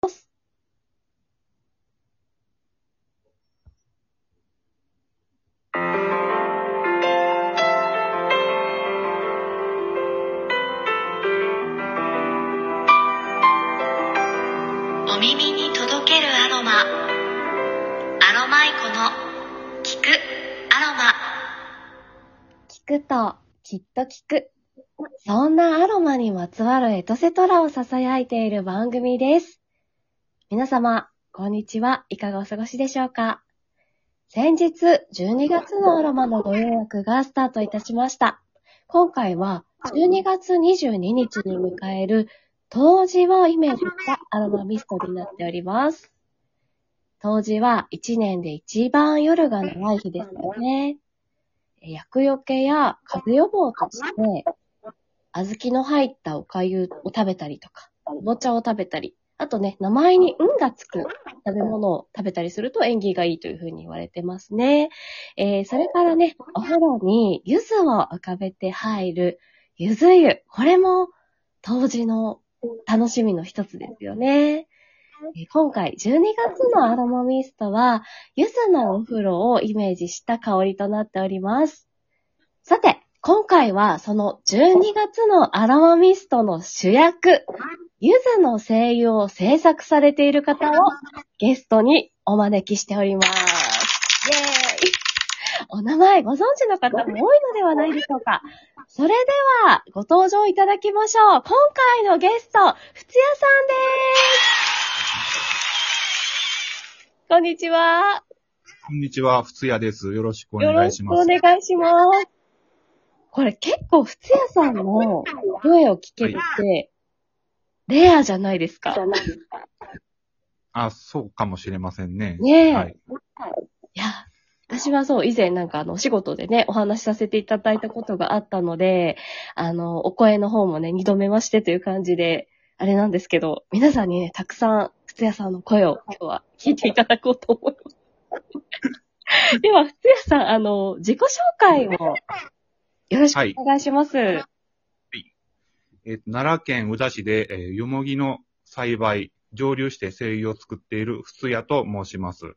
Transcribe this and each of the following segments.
お耳に届けるアロマアロマイコの聞くアロマ聞くと、きっと聞く。そんなアロマにまつわるエトセトラを囁いている番組です。皆様、こんにちは。いかがお過ごしでしょうか？先日、12月のアロマのご予約がスタートいたしました。今回は、12月22日に迎える冬至をイメージしたアロマミストになっております。冬至は1年で一番夜が長い日ですよね。薬よけや風予防として、小豆の入ったお粥を食べたりとか、おぼ茶を食べたり、あとね、名前に運がつく食べ物を食べたりすると縁起がいいというふうに言われてますね。えー、それからね、お風呂に柚子を浮かべて入る柚子湯。これも当時の楽しみの一つですよね。今回12月のアロマミストは、柚子のお風呂をイメージした香りとなっております。さて、今回はその12月のアロマミストの主役、柚子の精油を制作されている方をゲストにお招きしております。イェーイお名前ご存知の方も多いのではないでしょうかそれでは、ご登場いただきましょう。今回のゲスト、ふつやさんです。こんにちは。こんにちは、ふつやです。よろしくおよろしくお願いします。願いします。これ結構、ふつやさんの声を聞けるって、レアじゃないですか。あ、そうかもしれませんね。ねえ。はい。いや、私はそう、以前なんかあの、お仕事でね、お話しさせていただいたことがあったので、あの、お声の方もね、二度目ましてという感じで、あれなんですけど、皆さんにね、たくさん、ふつやさんの声を今日は聞いていただこうと思います。では、ふつやさん、あの、自己紹介を、よろしくお願いします。えっと奈良県宇陀市で、えーよもぎの栽培、蒸留して精油を作っているふつやと申します。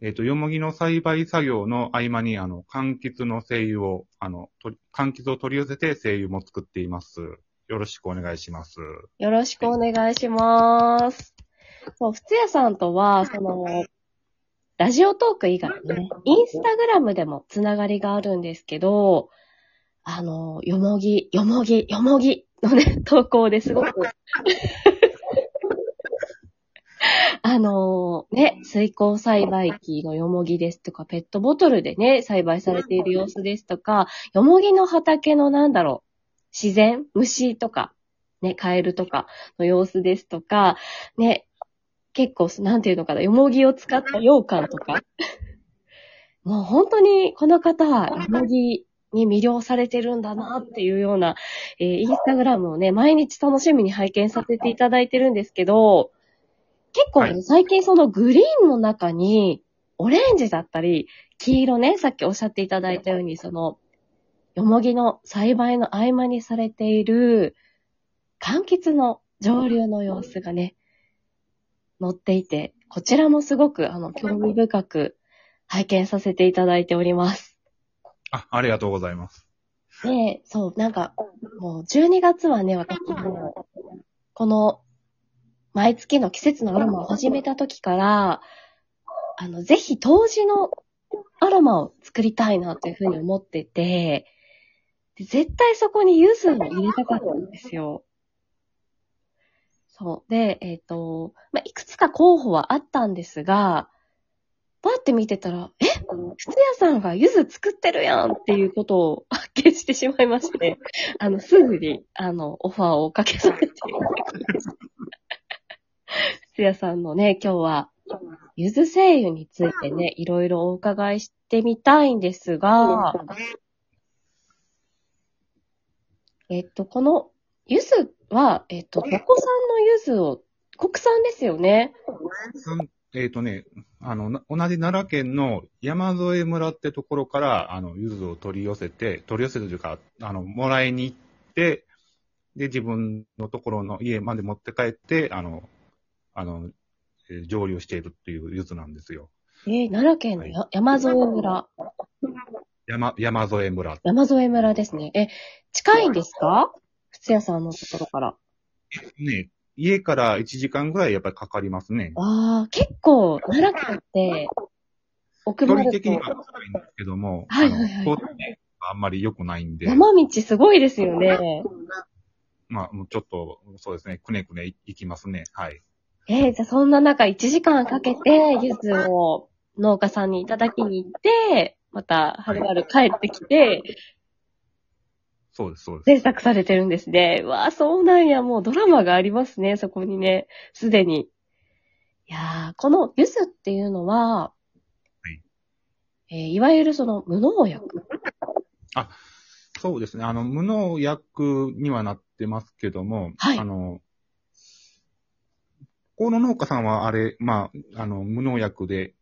えっ、と、よもぎの栽培作業の合間に、あの、柑橘の精油を、あの、とり柑橘を取り寄せて精油も作っています。よろしくお願いします。よろしくお願いします。そう、ふつやさんとは、その、ラジオトーク以外にね、インスタグラムでもつながりがあるんですけど、あの、よもぎ、よもぎ、よもぎのね、投稿ですごく、あのね、水耕栽培機のよもぎですとか、ペットボトルでね、栽培されている様子ですとか、よもぎの畑のなんだろう、自然虫とか、ね、カエルとかの様子ですとか、ね、結構、なんていうのかな、よもぎを使った羊羹とか。もう本当にこの方はよもぎに魅了されてるんだなっていうような、えーインスタグラムをね、毎日楽しみに拝見させていただいてるんですけど、結構ね、はい最近そのグリーンの中に、オレンジだったり、黄色ね、さっきおっしゃっていただいたように、その、よもぎの栽培の合間にされている、柑橘の蒸留の様子がね、載っていて、こちらもすごく、あの、興味深く拝見させていただいております。あ、ありがとうございます。で、そう、なんか、もう12月はね、私も、この、毎月の季節のアロマを始めた時から、あの、ぜひ当時のアロマを作りたいなというふうに思ってて、絶対そこに柚子を入れたかったんですよ。そう。で、えっ、と、まあ、いくつか候補はあったんですが、パって見てたら、え？ふつやさんが柚子作ってるやんっていうことを発見してしまいまして、あの、すぐに、あの、オファーをかけさせていただきました。ふつやさんのね、今日は、柚子精油についてね、いろいろお伺いしてみたいんですが、えっと、この柚子は、えっと、どこ産の柚子を、国産ですよね？うんえっ、とね、あの、な同じ奈良県の山添村ってところから、あの、柚子を取り寄せて、取り寄せるというか、あの、もらいに行って、で、自分のところの家まで持って帰って、あの、あの、えー蒸留しているっていう柚子なんですよ。えー奈良県のや山添村。山、山添村。山添村ですね。え、近いんですか？靴屋さんのところから。ね、家から1時間ぐらいやっぱりかかりますね。ああ、結構、奈良県って、奥距まると離的には近いんですけども、はいはいはいあんまり良くないんで、山道すごいですよね。まあ、もうちょっと、そうですね、くねくね行きますね。はい。えー、じゃあそんな中1時間かけて、柚子を農家さんにいただきに行って、また、はるばる帰ってきて、そうです、そうです。制作されてるんですね。うわあ、そうなんや、もうドラマがありますね、そこにね、すでに。いやー、この柚子っていうのは、いえーいわゆるその無農薬。そうですね。あの、無農薬にはなってますけども、はいあの、この農家さんはあれ、まあ、あの、無農薬で、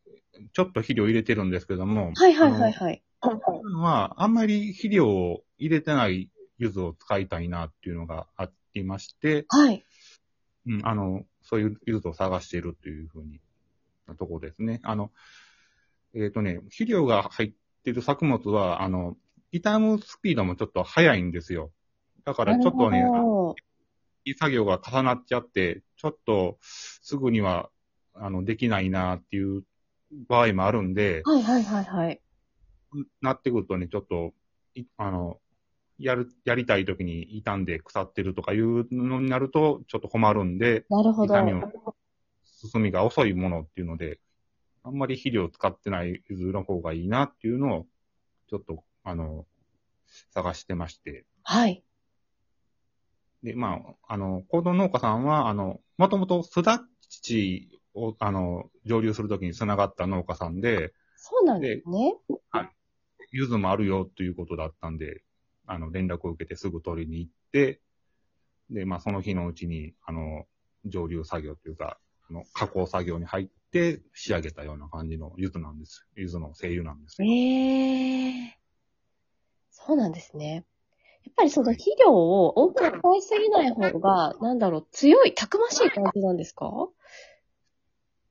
ちょっと肥料入れてるんですけども、はいはいはいはい。あのは、あんまり肥料を入れてない柚子を使いたいなっていうのがありまして、はい。うん、あの、そういう柚子を探しているというふうに、なところですね。あの、えっ、とね、肥料が入っている作物は、あの、傷むスピードもちょっと速いんですよ。だからちょっとね、いい作業が重なっちゃって、ちょっとすぐには、あの、できないなっていう場合もあるんで、はいはいはいはい。なってくるとね、ちょっと、いあの、やる、やりたい時に傷んで腐ってるとかいうのになると、ちょっと困るんで、なるほど。痛みを、進みが遅いものっていうので、あんまり肥料を使ってない柚子の方がいいなっていうのを、ちょっと、あの、探してまして。はい。で、まあ、あの、行動農家さんは、あの、もともとすだちを、あの、蒸留するときに繋がった農家さんで、そうなんですね。柚子もあるよということだったんで、あの、連絡を受けてすぐ取りに行って、で、まあ、その日のうちに、あの、蒸留作業というか、あの、加工作業に入って仕上げたような感じの柚子なんです。柚子の精油なんですえよ。えそうなんですね。やっぱりその肥料を多く使いすぎない方が、なんだろう、強い、たくましい感じなんですか？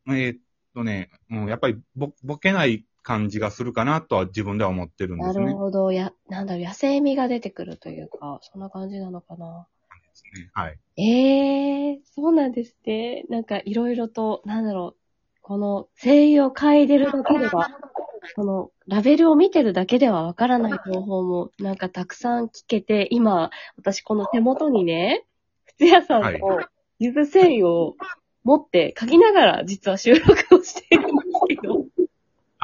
えーっとね、うん、やっぱりぼ、ぼけない感じがするかなとは自分では思ってるんでなすね。るほど。や、なんだろう、野生味が出てくるというか、そんな感じなのかな。はい。ええそうなんですね。なんかいろいろと、なんだろう、この精油を嗅いでるだけでは、このラベルを見てるだけではわからない情報もなんかたくさん聞けて、今、私この手元にね、靴屋さんのはい柚子精油を持って書きながら実は収録をしているんですけど、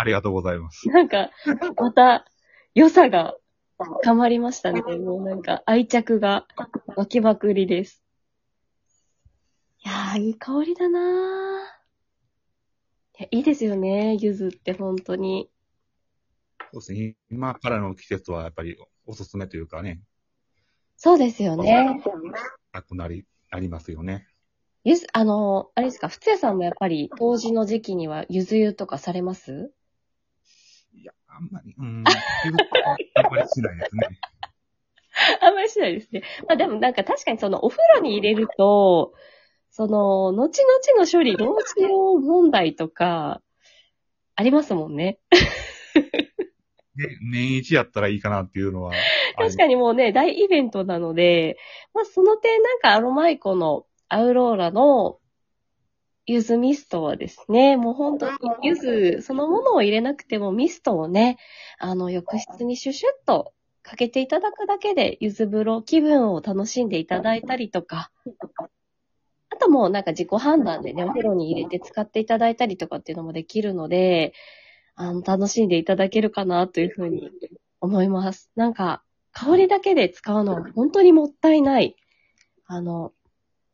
ありがとうございます。なんか、また良さが深まりましたね。もうなんか愛着が湧きまくりです。いやー、いい香りだなーいや、いいですよね、柚子って本当に。そうですね。今からの季節はやっぱりおすすめというかね、そうですよね。なくなり、ありますよね。ゆず、あの、あれですか、ふつやさんもやっぱり、当時の時期には、ゆず湯とかされます？んまり、うん、あんまりしないですね。あんまりしないですね。まあでもなんか確かにそのお風呂に入れると、その、後々の処理、どうしよう問題とか、ありますもんね。で、年一やったらいいかなっていうのは。確かにもうね、大イベントなので、まあその点なんかアロマイコのアウローラのユズミストはですね、もう本当にユズそのものを入れなくてもミストをね、あの浴室にシュシュッとかけていただくだけでユズ風呂気分を楽しんでいただいたりとか、あともうなんか自己判断でね、お風呂に入れて使っていただいたりとかっていうのもできるので、あの、楽しんでいただけるかなというふうに思います。なんか、香りだけで使うのは本当にもったいない。あの、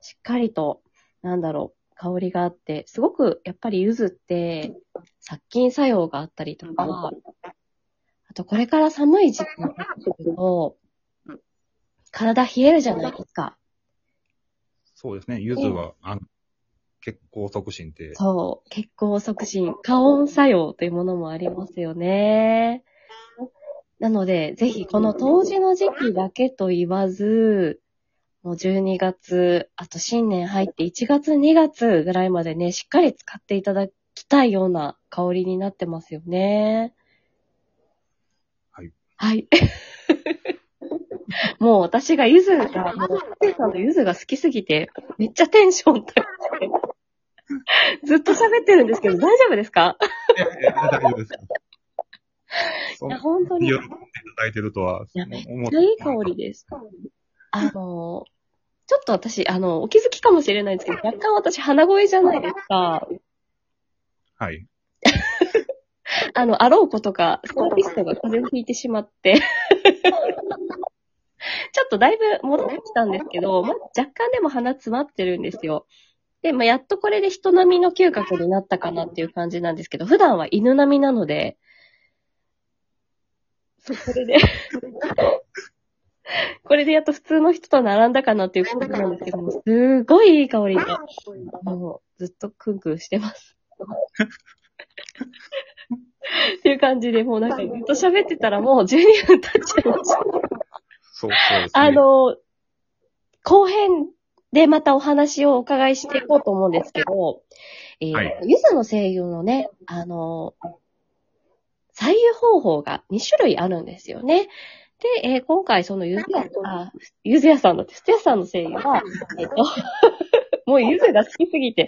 しっかりと、なんだろう、香りがあって、すごくやっぱり柚子って殺菌作用があったりとか、あとこれから寒い時期になってくると、体冷えるじゃないですか。そうですね。ゆずは、あの、血行促進って、そう、血行促進、加温作用というものもありますよね。なので、ぜひこの冬至の時期だけと言わず、もう12月、あと新年入って1月2月ぐらいまでね、しっかり使っていただきたいような香りになってますよね。はい。はい。もう私がゆずが、もう、ステさんのゆずが好きすぎて、めっちゃテンション高くて、ずっと喋ってるんですけど、大丈夫ですか？いや大丈夫です。そいや、本当に。喜いんでいただいてるとはや、めっちゃいい香りです。あの、ちょっと私、あの、お気づきかもしれないんですけど、若干私鼻声じゃないですか。はい。あの、あろうことか、スコーピストが風邪をひいてしまって。ちょっとだいぶ戻ってきたんですけど、まあ、若干でも鼻詰まってるんですよ。で、まあ、やっとこれで人並みの嗅覚になったかなっていう感じなんですけど、普段は犬並みなので、そう、これで、これでやっと普通の人と並んだかなっていう感じなんですけども、すごいいい香りで、もうずっとクンクンしてます。っていう感じで、もうなんかずっと喋ってたらもう12分経っちゃいました。そう、そうね。あの、後編でまたお話をお伺いしていこうと思うんですけど、えーはいゆずの声優のね、あの、採用方法が2種類あるんですよね。で、えー今回そのゆずや、あ、ゆずやさんの、ふつやさんの声優は、えっと、もうゆずが好きすぎて、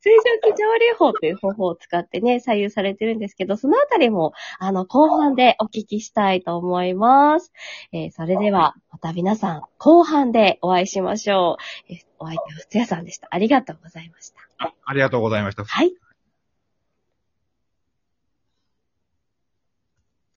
水蒸気蒸留法という方法を使ってね、採用されてるんですけど、そのあたりも、あの、後半でお聞きしたいと思います。えーそれでは、また皆さん、後半でお会いしましょう。えーお相手はふつやさんでした。ありがとうございました。あありがとうございました。はい。